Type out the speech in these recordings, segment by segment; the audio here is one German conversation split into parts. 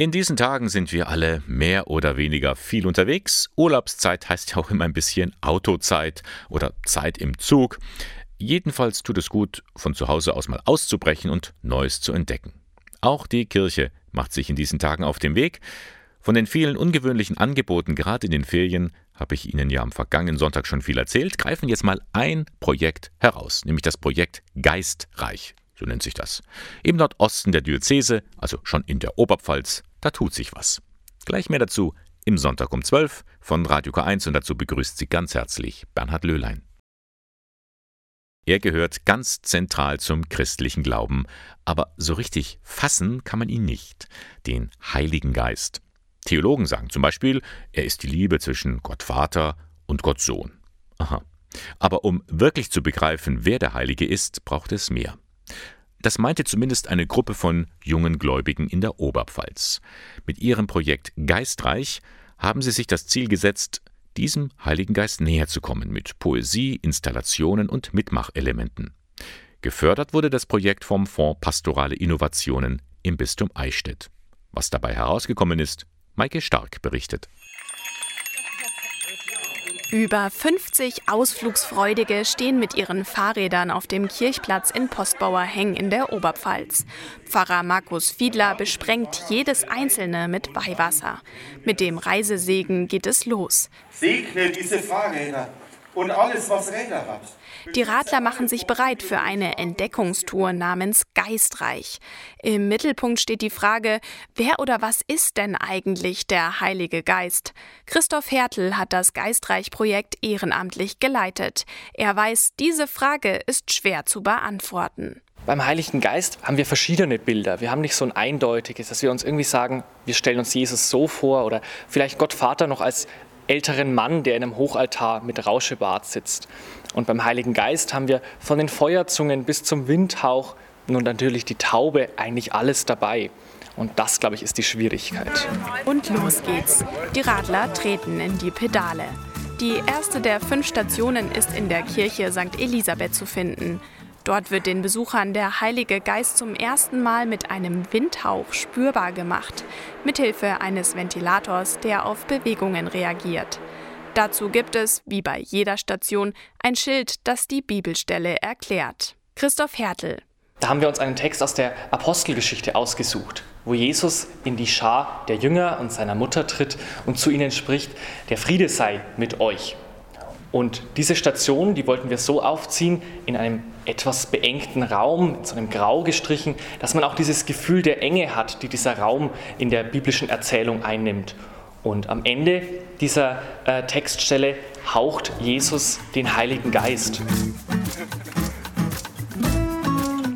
In diesen Tagen sind wir alle mehr oder weniger viel unterwegs. Urlaubszeit heißt ja auch immer ein bisschen Autozeit oder Zeit im Zug. Jedenfalls tut es gut, von zu Hause aus mal auszubrechen und Neues zu entdecken. Auch die Kirche macht sich in diesen Tagen auf den Weg. Von den vielen ungewöhnlichen Angeboten, gerade in den Ferien, habe ich Ihnen ja am vergangenen Sonntag schon viel erzählt, greifen jetzt mal ein Projekt heraus, nämlich das Projekt Geistreich so nennt sich das. Im Nordosten der Diözese, also schon in der Oberpfalz, da tut sich was. Gleich mehr dazu im Sonntag um 12 von Radio K1 und dazu begrüßt Sie ganz herzlich Bernhard Löhlein. Er gehört ganz zentral zum christlichen Glauben, aber so richtig fassen kann man ihn nicht, den Heiligen Geist. Theologen sagen zum Beispiel, er ist die Liebe zwischen Gott Vater und Gott Sohn. Aha. Aber um wirklich zu begreifen, wer der Heilige ist, braucht es mehr. Das meinte zumindest eine Gruppe von jungen Gläubigen in der Oberpfalz. Mit ihrem Projekt Geistreich haben sie sich das Ziel gesetzt, diesem Heiligen Geist näher zu kommen mit Poesie, Installationen und Mitmachelementen. Gefördert wurde das Projekt vom Fonds Pastorale Innovationen im Bistum Eichstätt. Was dabei herausgekommen ist, Maike Stark berichtet. Über 50 Ausflugsfreudige stehen mit ihren Fahrrädern auf dem Kirchplatz in Postbauer Heng in der Oberpfalz. Pfarrer Markus Fiedler besprengt jedes einzelne mit Weihwasser. Mit dem Reisesegen geht es los. Segne diese Fahrräder und alles, was Räder hat. Die Radler machen sich bereit für eine Entdeckungstour namens Geistreich. Im Mittelpunkt steht die Frage, wer oder was ist denn eigentlich der Heilige Geist? Christoph Hertel hat das Geistreich-Projekt ehrenamtlich geleitet. Er weiß, diese Frage ist schwer zu beantworten. Beim Heiligen Geist haben wir verschiedene Bilder. Wir haben nicht so ein eindeutiges, dass wir uns irgendwie sagen, wir stellen uns Jesus so vor oder vielleicht Gott Vater noch als älteren Mann, der in einem Hochaltar mit Rauschebart sitzt. Und beim Heiligen Geist haben wir von den Feuerzungen bis zum Windhauch und natürlich die Taube eigentlich alles dabei. Und das, glaube ich, ist die Schwierigkeit. Und los geht's. Die Radler treten in die Pedale. Die erste der fünf Stationen ist in der Kirche St. Elisabeth zu finden. Dort wird den Besuchern der Heilige Geist zum ersten Mal mit einem Windhauch spürbar gemacht, mithilfe eines Ventilators, der auf Bewegungen reagiert. Dazu gibt es, wie bei jeder Station, ein Schild, das die Bibelstelle erklärt. Christoph Hertel. Da haben wir uns einen Text aus der Apostelgeschichte ausgesucht, wo Jesus in die Schar der Jünger und seiner Mutter tritt und zu ihnen spricht, der Friede sei mit euch. Und diese Station, die wollten wir so aufziehen, in einem etwas beengten Raum, in so einem Grau gestrichen, dass man auch dieses Gefühl der Enge hat, die dieser Raum in der biblischen Erzählung einnimmt. Und am Ende dieser äh, Textstelle haucht Jesus den Heiligen Geist.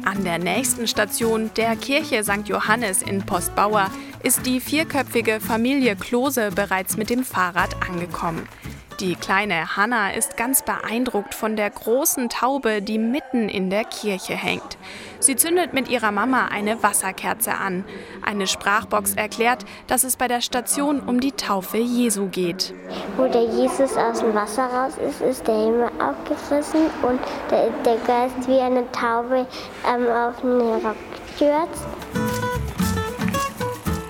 An der nächsten Station, der Kirche St. Johannes in Postbauer, ist die vierköpfige Familie Klose bereits mit dem Fahrrad angekommen. Die kleine Hanna ist ganz beeindruckt von der großen Taube, die mitten in der Kirche hängt. Sie zündet mit ihrer Mama eine Wasserkerze an. Eine Sprachbox erklärt, dass es bei der Station um die Taufe Jesu geht. Wo der Jesus aus dem Wasser raus ist, ist der Himmel aufgefressen und der, der Geist wie eine Taube ähm, auf den Rock stürzt.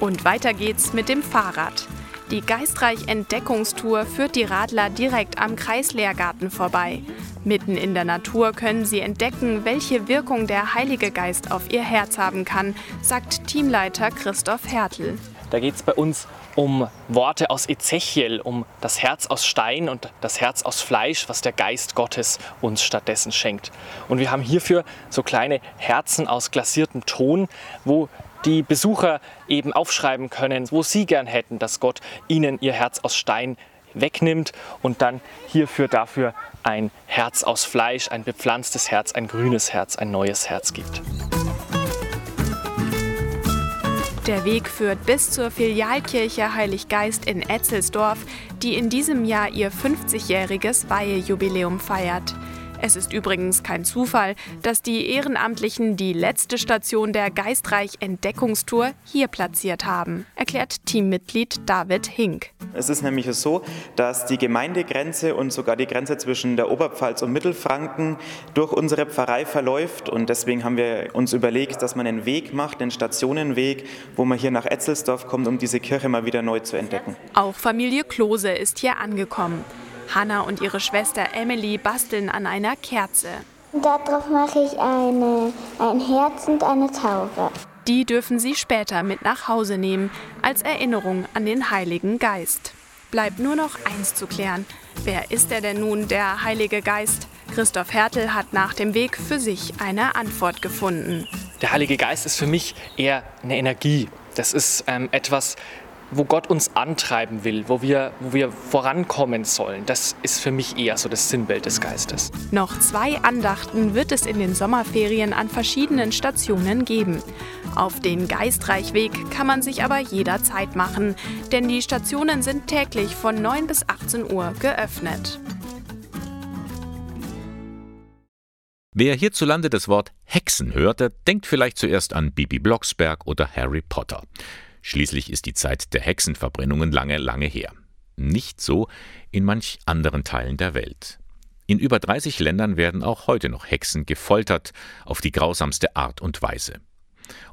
Und weiter geht's mit dem Fahrrad. Die Geistreich Entdeckungstour führt die Radler direkt am Kreislehrgarten vorbei. Mitten in der Natur können sie entdecken, welche Wirkung der Heilige Geist auf ihr Herz haben kann, sagt Teamleiter Christoph Hertel. Da geht es bei uns um Worte aus Ezechiel, um das Herz aus Stein und das Herz aus Fleisch, was der Geist Gottes uns stattdessen schenkt. Und wir haben hierfür so kleine Herzen aus glasiertem Ton, wo die Besucher eben aufschreiben können, wo sie gern hätten, dass Gott ihnen ihr Herz aus Stein wegnimmt und dann hierfür dafür ein Herz aus Fleisch, ein bepflanztes Herz, ein grünes Herz, ein neues Herz gibt. Der Weg führt bis zur Filialkirche Heiliggeist in Etzelsdorf, die in diesem Jahr ihr 50-jähriges Weihejubiläum feiert. Es ist übrigens kein Zufall, dass die Ehrenamtlichen die letzte Station der Geistreich Entdeckungstour hier platziert haben, erklärt Teammitglied David Hink. Es ist nämlich so, dass die Gemeindegrenze und sogar die Grenze zwischen der Oberpfalz und Mittelfranken durch unsere Pfarrei verläuft und deswegen haben wir uns überlegt, dass man einen Weg macht, einen Stationenweg, wo man hier nach Etzelsdorf kommt, um diese Kirche mal wieder neu zu entdecken. Auch Familie Klose ist hier angekommen. Hanna und ihre Schwester Emily basteln an einer Kerze. Darauf mache ich eine, ein Herz und eine Taube. Die dürfen sie später mit nach Hause nehmen, als Erinnerung an den Heiligen Geist. Bleibt nur noch eins zu klären. Wer ist er denn nun, der Heilige Geist? Christoph Hertel hat nach dem Weg für sich eine Antwort gefunden. Der Heilige Geist ist für mich eher eine Energie. Das ist ähm, etwas, wo Gott uns antreiben will, wo wir, wo wir vorankommen sollen. Das ist für mich eher so das Sinnbild des Geistes. Noch zwei Andachten wird es in den Sommerferien an verschiedenen Stationen geben. Auf den Geistreichweg kann man sich aber jederzeit machen, denn die Stationen sind täglich von 9 bis 18 Uhr geöffnet. Wer hierzulande das Wort Hexen hört, denkt vielleicht zuerst an Bibi Blocksberg oder Harry Potter. Schließlich ist die Zeit der Hexenverbrennungen lange, lange her. Nicht so in manch anderen Teilen der Welt. In über 30 Ländern werden auch heute noch Hexen gefoltert, auf die grausamste Art und Weise.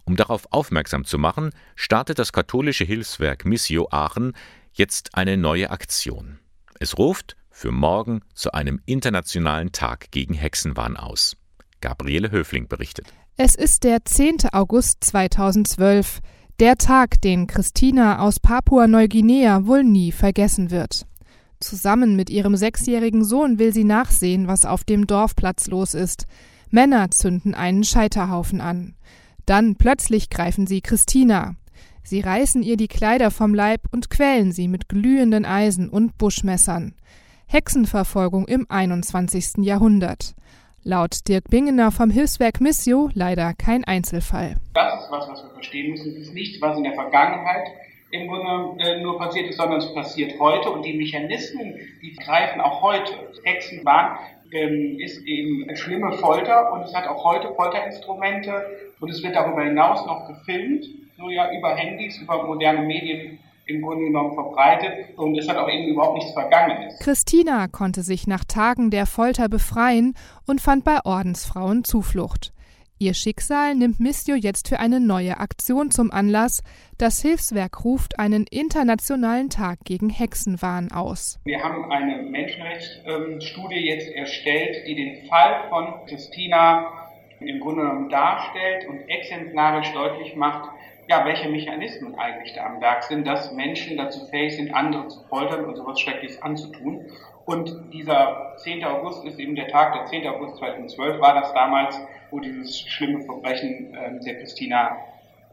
Um darauf aufmerksam zu machen, startet das katholische Hilfswerk Missio Aachen jetzt eine neue Aktion. Es ruft für morgen zu einem internationalen Tag gegen Hexenwahn aus. Gabriele Höfling berichtet. Es ist der 10. August 2012. Der Tag, den Christina aus Papua-Neuguinea wohl nie vergessen wird. Zusammen mit ihrem sechsjährigen Sohn will sie nachsehen, was auf dem Dorfplatz los ist. Männer zünden einen Scheiterhaufen an. Dann plötzlich greifen sie Christina. Sie reißen ihr die Kleider vom Leib und quälen sie mit glühenden Eisen und Buschmessern. Hexenverfolgung im 21. Jahrhundert. Laut Dirk Bingener vom Hilfswerk Missio leider kein Einzelfall. Das ist was, was wir verstehen müssen. Es ist nichts, was in der Vergangenheit im Grunde äh, nur passiert ist, sondern es passiert heute und die Mechanismen, die greifen auch heute. Hexenwahn ähm, ist eben schlimme Folter und es hat auch heute Folterinstrumente und es wird darüber hinaus noch gefilmt, nur ja über Handys, über moderne Medien im Grunde genommen verbreitet und es hat auch eben überhaupt nichts Vergangenes. Christina konnte sich nach Tagen der Folter befreien und fand bei Ordensfrauen Zuflucht. Ihr Schicksal nimmt Missio jetzt für eine neue Aktion zum Anlass. Das Hilfswerk ruft einen internationalen Tag gegen Hexenwahn aus. Wir haben eine Menschenrechtsstudie jetzt erstellt, die den Fall von Christina im Grunde genommen darstellt und exemplarisch deutlich macht, ja, welche Mechanismen eigentlich da am Werk sind, dass Menschen dazu fähig sind, andere zu foltern und sowas Schreckliches anzutun. Und dieser 10. August ist eben der Tag, der 10. August 2012 war das damals, wo dieses schlimme Verbrechen äh, der Christina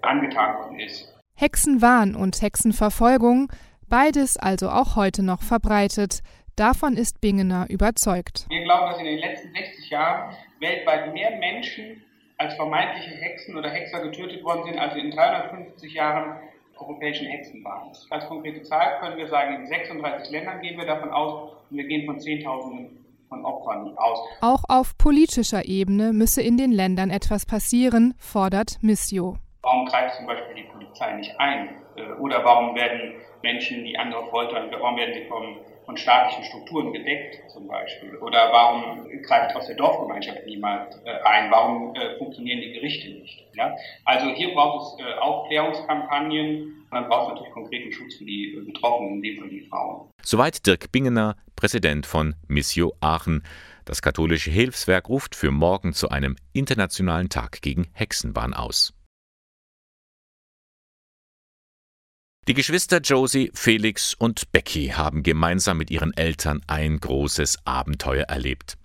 angetan worden ist. Hexenwahn und Hexenverfolgung, beides also auch heute noch verbreitet. Davon ist Bingener überzeugt. Wir glauben, dass in den letzten 60 Jahren weltweit mehr Menschen als vermeintliche Hexen oder Hexer getötet worden sind, als in 350 Jahren europäischen Hexen waren. Als konkrete Zahl können wir sagen, in 36 Ländern gehen wir davon aus und wir gehen von Zehntausenden von Opfern aus. Auch auf politischer Ebene müsse in den Ländern etwas passieren, fordert Missio. Warum greift zum Beispiel die Polizei nicht ein? Äh, oder warum werden Menschen, die andere foltern, warum werden sie vom von staatlichen Strukturen gedeckt zum Beispiel? Oder warum greift aus der Dorfgemeinschaft niemand äh, ein? Warum äh, funktionieren die Gerichte nicht? Ja? Also hier braucht es äh, Aufklärungskampagnen. Man braucht natürlich konkreten Schutz für die Betroffenen, in dem Fall die Frauen. Soweit Dirk Bingener, Präsident von Missio Aachen. Das katholische Hilfswerk ruft für morgen zu einem internationalen Tag gegen Hexenwahn aus. Die Geschwister Josie, Felix und Becky haben gemeinsam mit ihren Eltern ein großes Abenteuer erlebt.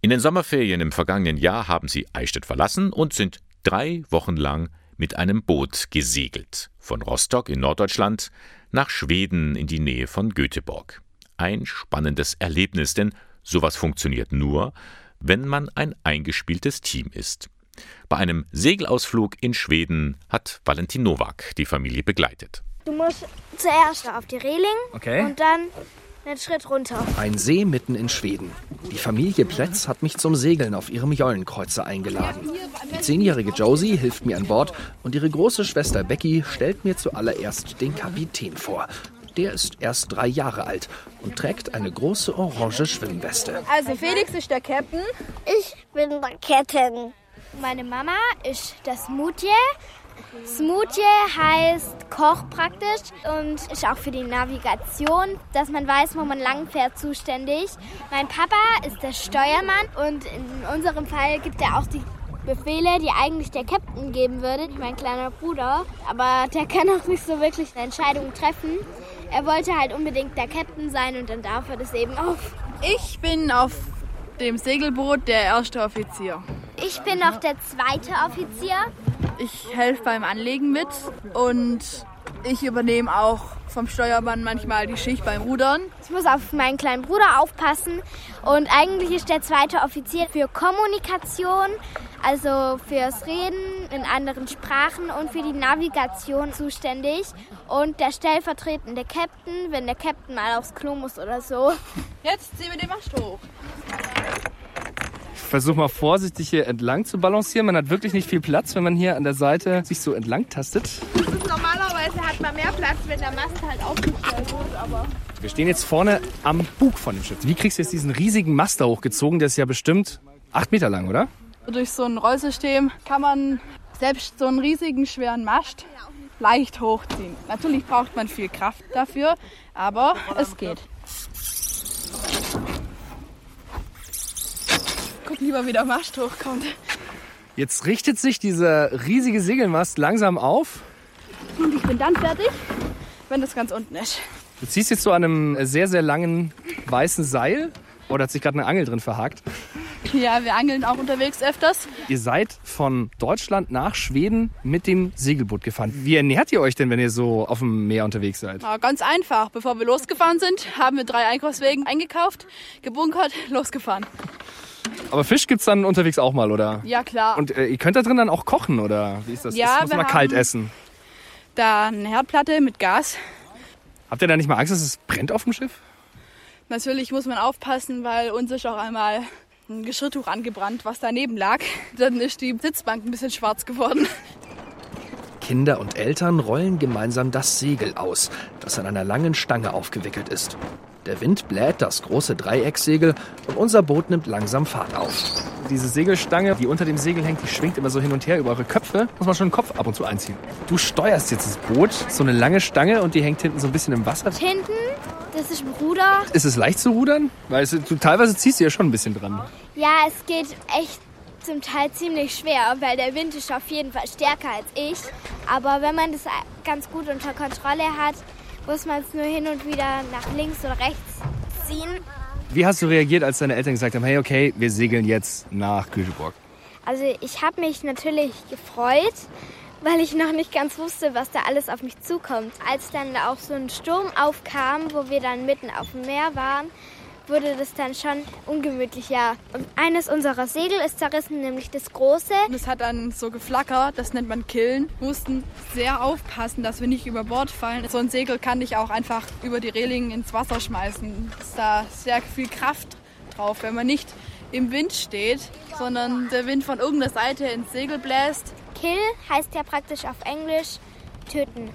In den Sommerferien im vergangenen Jahr haben sie Eichstätt verlassen und sind drei Wochen lang mit einem Boot gesegelt. Von Rostock in Norddeutschland nach Schweden in die Nähe von Göteborg. Ein spannendes Erlebnis, denn sowas funktioniert nur, wenn man ein eingespieltes Team ist. Bei einem Segelausflug in Schweden hat Valentin Nowak die Familie begleitet. Du musst zuerst auf die Reling Okay. und dann einen Schritt runter. Ein See mitten in Schweden. Die Familie Plätz hat mich zum Segeln auf ihrem Jollenkreuzer eingeladen. Die zehnjährige Josie hilft mir an Bord und ihre große Schwester Becky stellt mir zuallererst den Kapitän vor. Der ist erst drei Jahre alt und trägt eine große orange Schwimmweste. Also Felix ist der Captain. Ich bin der Captain. Meine Mama ist das Smoothie. Smoothie heißt Koch praktisch und ist auch für die Navigation, dass man weiß, wo man langfährt, zuständig. Mein Papa ist der Steuermann und in unserem Fall gibt er auch die Befehle, die eigentlich der Captain geben würde, mein kleiner Bruder. Aber der kann auch nicht so wirklich eine Entscheidung treffen. Er wollte halt unbedingt der Captain sein und dann darf er das eben auch. Ich bin auf dem Segelboot der erste Offizier. Ich bin noch der zweite Offizier. Ich helfe beim Anlegen mit und ich übernehme auch vom Steuermann manchmal die Schicht beim Rudern. Ich muss auf meinen kleinen Bruder aufpassen und eigentlich ist der zweite Offizier für Kommunikation, also fürs Reden in anderen Sprachen und für die Navigation zuständig und der stellvertretende Captain, wenn der Captain mal aufs Klo muss oder so. Jetzt ziehen wir den Mast hoch. Ich versuche mal vorsichtig hier entlang zu balancieren. Man hat wirklich nicht viel Platz, wenn man hier an der Seite sich so entlang tastet. Normalerweise hat man mehr Platz, wenn der Mast halt aufgestellt wird, aber... Wir stehen jetzt vorne am Bug von dem Schiff. Wie kriegst du jetzt diesen riesigen Mast da hochgezogen? Der ist ja bestimmt acht Meter lang, oder? Durch so ein Rollsystem kann man selbst so einen riesigen, schweren Mast leicht hochziehen. Natürlich braucht man viel Kraft dafür, aber es geht. Guck lieber, wie der Mast hochkommt. Jetzt richtet sich dieser riesige Segelmast langsam auf. Und ich bin dann fertig, wenn das ganz unten ist. Du ziehst jetzt so an einem sehr, sehr langen weißen Seil. Oder hat sich gerade eine Angel drin verhakt? Ja, wir angeln auch unterwegs öfters. Ihr seid von Deutschland nach Schweden mit dem Segelboot gefahren. Wie ernährt ihr euch denn, wenn ihr so auf dem Meer unterwegs seid? Ja, ganz einfach. Bevor wir losgefahren sind, haben wir drei Einkaufswegen eingekauft, gebunkert, losgefahren. Aber Fisch gibt's dann unterwegs auch mal, oder? Ja, klar. Und äh, ihr könnt da drin dann auch kochen, oder wie ist das? Ja, das muss wir man kalt haben- essen. Da eine Herdplatte mit Gas. Habt ihr da nicht mal Angst, dass es brennt auf dem Schiff? Natürlich muss man aufpassen, weil uns ist auch einmal ein Geschirrtuch angebrannt, was daneben lag. Dann ist die Sitzbank ein bisschen schwarz geworden. Kinder und Eltern rollen gemeinsam das Segel aus, das an einer langen Stange aufgewickelt ist. Der Wind bläht das große Dreieckssegel und unser Boot nimmt langsam Fahrt auf. Diese Segelstange, die unter dem Segel hängt, die schwingt immer so hin und her über eure Köpfe. Muss man schon den Kopf ab und zu einziehen. Du steuerst jetzt das Boot, so eine lange Stange und die hängt hinten so ein bisschen im Wasser. Hinten, das ist Bruder. Ist es leicht zu rudern? Weil es, du, teilweise ziehst du ja schon ein bisschen dran. Ja, es geht echt zum Teil ziemlich schwer, weil der Wind ist auf jeden Fall stärker als ich. Aber wenn man das ganz gut unter Kontrolle hat, muss man es nur hin und wieder nach links oder rechts ziehen. Wie hast du reagiert, als deine Eltern gesagt haben, hey, okay, wir segeln jetzt nach Göteborg? Also ich habe mich natürlich gefreut, weil ich noch nicht ganz wusste, was da alles auf mich zukommt. Als dann auch so ein Sturm aufkam, wo wir dann mitten auf dem Meer waren, wurde das dann schon ungemütlicher. Und eines unserer Segel ist zerrissen, nämlich das große. Und es hat dann so geflackert, das nennt man Killen. Wir mussten sehr aufpassen, dass wir nicht über Bord fallen. So ein Segel kann dich auch einfach über die Reling ins Wasser schmeißen. Es ist da sehr viel Kraft drauf, wenn man nicht im Wind steht, sondern der Wind von irgendeiner Seite ins Segel bläst. Kill heißt ja praktisch auf Englisch töten.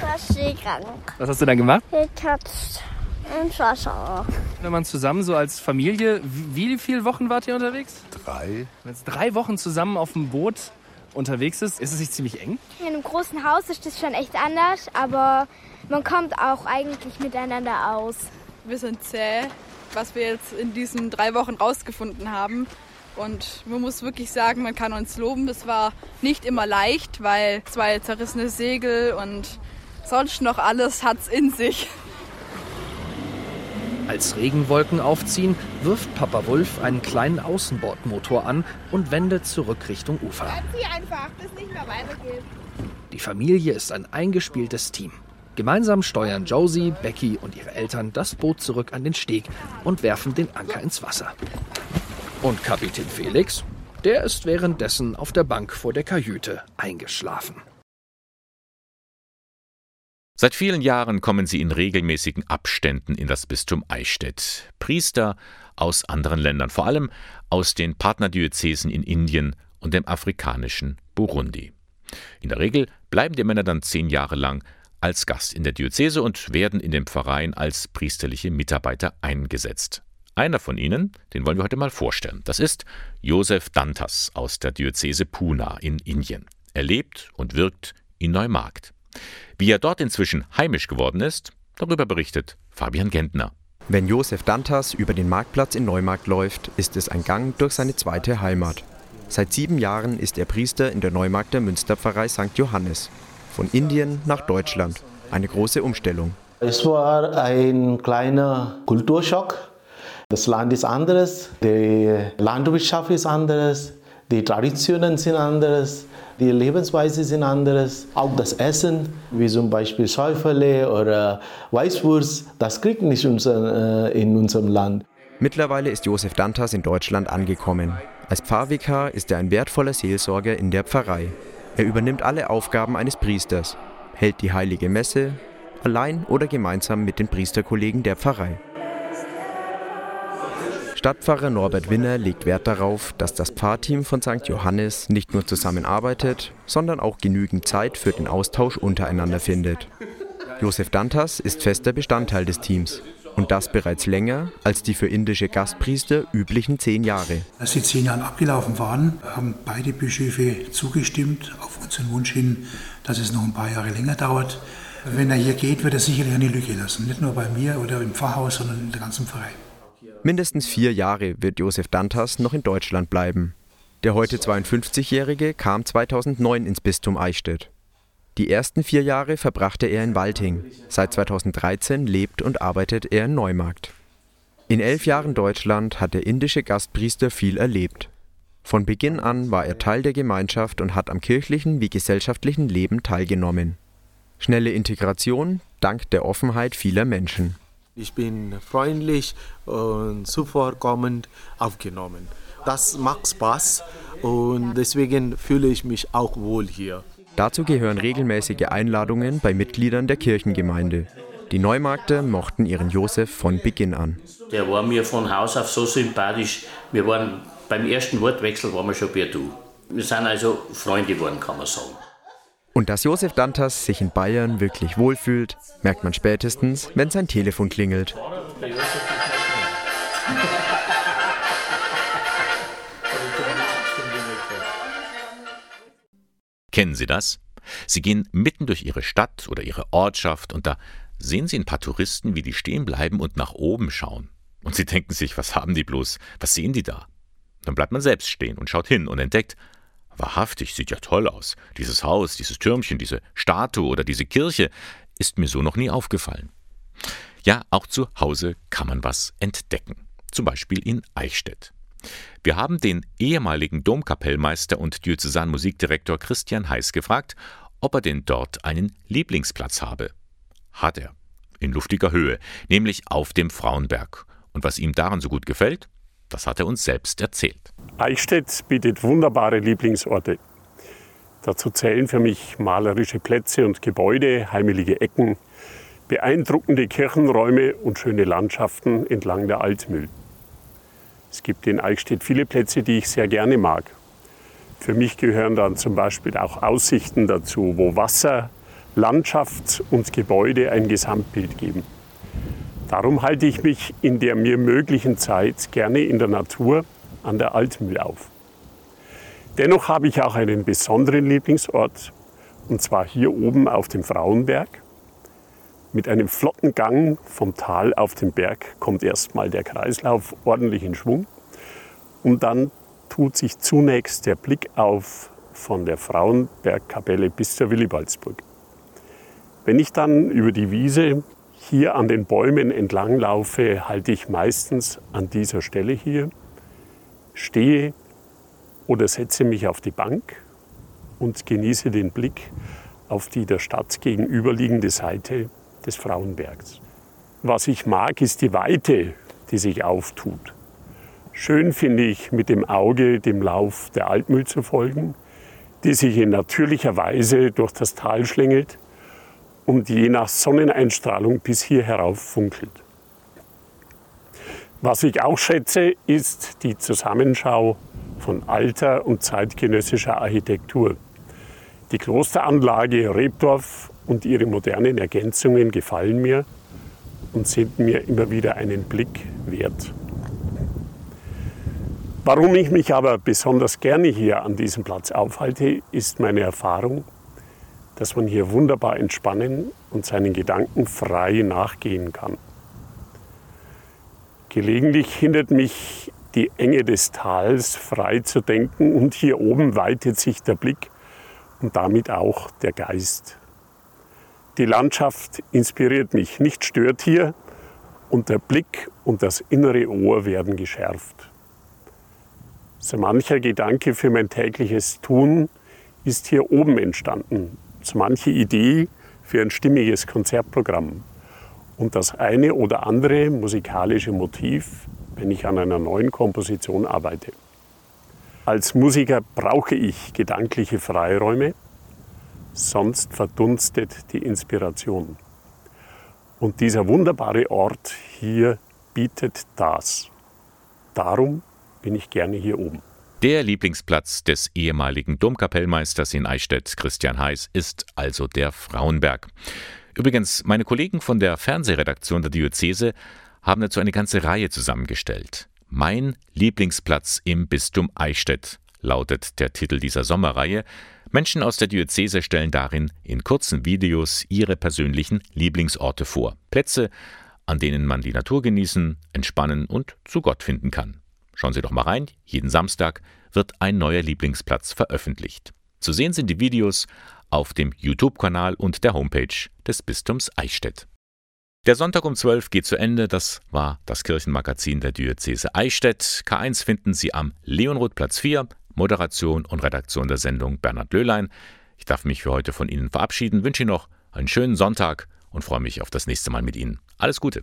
Das Seegang. Was hast du dann gemacht? Gekatzt ins Wasser. Wenn man zusammen so als Familie, wie wie viele Wochen wart ihr unterwegs? Drei. Wenn jetzt drei Wochen zusammen auf dem Boot unterwegs ist, ist es nicht ziemlich eng? In einem großen Haus ist das schon echt anders, aber man kommt auch eigentlich miteinander aus. Wir sind zäh, was wir jetzt in diesen drei Wochen rausgefunden haben. Und man muss wirklich sagen, man kann uns loben. Es war nicht immer leicht, weil zwei zerrissene Segel und sonst noch alles hat's in sich. Als Regenwolken aufziehen, wirft Papa Wulf einen kleinen Außenbordmotor an und wendet zurück Richtung Ufer. Einfach. Die Familie ist ein eingespieltes Team. Gemeinsam steuern Josie, Becky und ihre Eltern das Boot zurück an den Steg und werfen den Anker ins Wasser. Und Kapitän Felix, der ist währenddessen auf der Bank vor der Kajüte eingeschlafen. Seit vielen Jahren kommen sie in regelmäßigen Abständen in das Bistum Eichstätt. Priester aus anderen Ländern, vor allem aus den Partnerdiözesen in Indien und dem afrikanischen Burundi. In der Regel bleiben die Männer dann zehn Jahre lang als Gast in der Diözese und werden in den Pfarreien als priesterliche Mitarbeiter eingesetzt. Einer von ihnen, den wollen wir heute mal vorstellen. Das ist Josef Dantas aus der Diözese Pune in Indien. Er lebt und wirkt in Neumarkt. Wie er dort inzwischen heimisch geworden ist, darüber berichtet Fabian Gentner. Wenn Josef Dantas über den Marktplatz in Neumarkt läuft, ist es ein Gang durch seine zweite Heimat. Seit sieben Jahren ist er Priester in der Neumarkter Münsterpfarrei St. Johannes. Von Indien nach Deutschland. Eine große Umstellung. Es war ein kleiner Kulturschock. Das Land ist anderes, die Landwirtschaft ist anderes, die Traditionen sind anderes. Die Lebensweise sind anderes. Auch das Essen, wie zum Beispiel Schäufele oder Weißwurst, das kriegt nicht unser, äh, in unserem Land. Mittlerweile ist Josef Dantas in Deutschland angekommen. Als Pfarrvikar ist er ein wertvoller Seelsorger in der Pfarrei. Er übernimmt alle Aufgaben eines Priesters, hält die heilige Messe, allein oder gemeinsam mit den Priesterkollegen der Pfarrei. Stadtpfarrer Norbert Winner legt Wert darauf, dass das Pfarrteam von St. Johannes nicht nur zusammenarbeitet, sondern auch genügend Zeit für den Austausch untereinander findet. Josef Dantas ist fester Bestandteil des Teams. Und das bereits länger als die für indische Gastpriester üblichen zehn Jahre. Als die zehn Jahre abgelaufen waren, haben beide Bischöfe zugestimmt, auf unseren Wunsch hin, dass es noch ein paar Jahre länger dauert. Wenn er hier geht, wird er sicherlich eine Lücke lassen. Nicht nur bei mir oder im Pfarrhaus, sondern in der ganzen Pfarrei. Mindestens vier Jahre wird Josef Dantas noch in Deutschland bleiben. Der heute 52-Jährige kam 2009 ins Bistum Eichstätt. Die ersten vier Jahre verbrachte er in Walting. Seit 2013 lebt und arbeitet er in Neumarkt. In elf Jahren Deutschland hat der indische Gastpriester viel erlebt. Von Beginn an war er Teil der Gemeinschaft und hat am kirchlichen wie gesellschaftlichen Leben teilgenommen. Schnelle Integration dank der Offenheit vieler Menschen. Ich bin freundlich und zuvorkommend aufgenommen. Das macht Spaß und deswegen fühle ich mich auch wohl hier. Dazu gehören regelmäßige Einladungen bei Mitgliedern der Kirchengemeinde. Die Neumarkter mochten ihren Josef von Beginn an. Der war mir von Haus auf so sympathisch. Wir waren beim ersten Wortwechsel waren wir schon per Du. Wir sind also Freunde geworden, kann man sagen. Und dass Josef Dantas sich in Bayern wirklich wohlfühlt, merkt man spätestens, wenn sein Telefon klingelt. Kennen Sie das? Sie gehen mitten durch Ihre Stadt oder Ihre Ortschaft und da sehen Sie ein paar Touristen, wie die stehen bleiben und nach oben schauen. Und Sie denken sich, was haben die bloß? Was sehen die da? Dann bleibt man selbst stehen und schaut hin und entdeckt, Wahrhaftig, sieht ja toll aus. Dieses Haus, dieses Türmchen, diese Statue oder diese Kirche ist mir so noch nie aufgefallen. Ja, auch zu Hause kann man was entdecken. Zum Beispiel in Eichstätt. Wir haben den ehemaligen Domkapellmeister und Diözesanmusikdirektor Christian Heiß gefragt, ob er denn dort einen Lieblingsplatz habe. Hat er. In luftiger Höhe, nämlich auf dem Frauenberg. Und was ihm daran so gut gefällt, das hat er uns selbst erzählt. Eichstätt bietet wunderbare Lieblingsorte. Dazu zählen für mich malerische Plätze und Gebäude, heimelige Ecken, beeindruckende Kirchenräume und schöne Landschaften entlang der Altmühl. Es gibt in Eichstätt viele Plätze, die ich sehr gerne mag. Für mich gehören dann zum Beispiel auch Aussichten dazu, wo Wasser, Landschaft und Gebäude ein Gesamtbild geben. Darum halte ich mich in der mir möglichen Zeit gerne in der Natur an der Altmühl auf. Dennoch habe ich auch einen besonderen Lieblingsort, und zwar hier oben auf dem Frauenberg. Mit einem flotten Gang vom Tal auf den Berg kommt erstmal der Kreislauf ordentlich in Schwung und dann tut sich zunächst der Blick auf von der Frauenbergkapelle bis zur Willibaldsburg. Wenn ich dann über die Wiese hier an den Bäumen entlang laufe, halte ich meistens an dieser Stelle hier, stehe oder setze mich auf die Bank und genieße den Blick auf die der Stadt gegenüberliegende Seite des Frauenbergs. Was ich mag, ist die Weite, die sich auftut. Schön finde ich mit dem Auge dem Lauf der Altmühl zu folgen, die sich in natürlicher Weise durch das Tal schlängelt und je nach Sonneneinstrahlung bis hier herauf funkelt. Was ich auch schätze, ist die Zusammenschau von alter und zeitgenössischer Architektur. Die Klosteranlage Rebdorf und ihre modernen Ergänzungen gefallen mir und sind mir immer wieder einen Blick wert. Warum ich mich aber besonders gerne hier an diesem Platz aufhalte, ist meine Erfahrung, dass man hier wunderbar entspannen und seinen Gedanken frei nachgehen kann. Gelegentlich hindert mich die Enge des Tals frei zu denken und hier oben weitet sich der Blick und damit auch der Geist. Die Landschaft inspiriert mich, nicht stört hier und der Blick und das innere Ohr werden geschärft. So mancher Gedanke für mein tägliches Tun ist hier oben entstanden, so manche Idee für ein stimmiges Konzertprogramm und das eine oder andere musikalische Motiv, wenn ich an einer neuen Komposition arbeite. Als Musiker brauche ich gedankliche Freiräume, sonst verdunstet die Inspiration. Und dieser wunderbare Ort hier bietet das. Darum bin ich gerne hier oben. Der Lieblingsplatz des ehemaligen Domkapellmeisters in Eichstätt, Christian Heiß, ist also der Frauenberg. Übrigens, meine Kollegen von der Fernsehredaktion der Diözese haben dazu eine ganze Reihe zusammengestellt. Mein Lieblingsplatz im Bistum Eichstätt lautet der Titel dieser Sommerreihe. Menschen aus der Diözese stellen darin in kurzen Videos ihre persönlichen Lieblingsorte vor. Plätze, an denen man die Natur genießen, entspannen und zu Gott finden kann. Schauen Sie doch mal rein, jeden Samstag wird ein neuer Lieblingsplatz veröffentlicht. Zu sehen sind die Videos auf dem YouTube-Kanal und der Homepage des Bistums Eichstätt. Der Sonntag um 12 geht zu Ende. Das war das Kirchenmagazin der Diözese Eichstätt. K1 finden Sie am Leonrothplatz 4. Moderation und Redaktion der Sendung Bernhard Löhlein. Ich darf mich für heute von Ihnen verabschieden, wünsche Ihnen noch einen schönen Sonntag und freue mich auf das nächste Mal mit Ihnen. Alles Gute.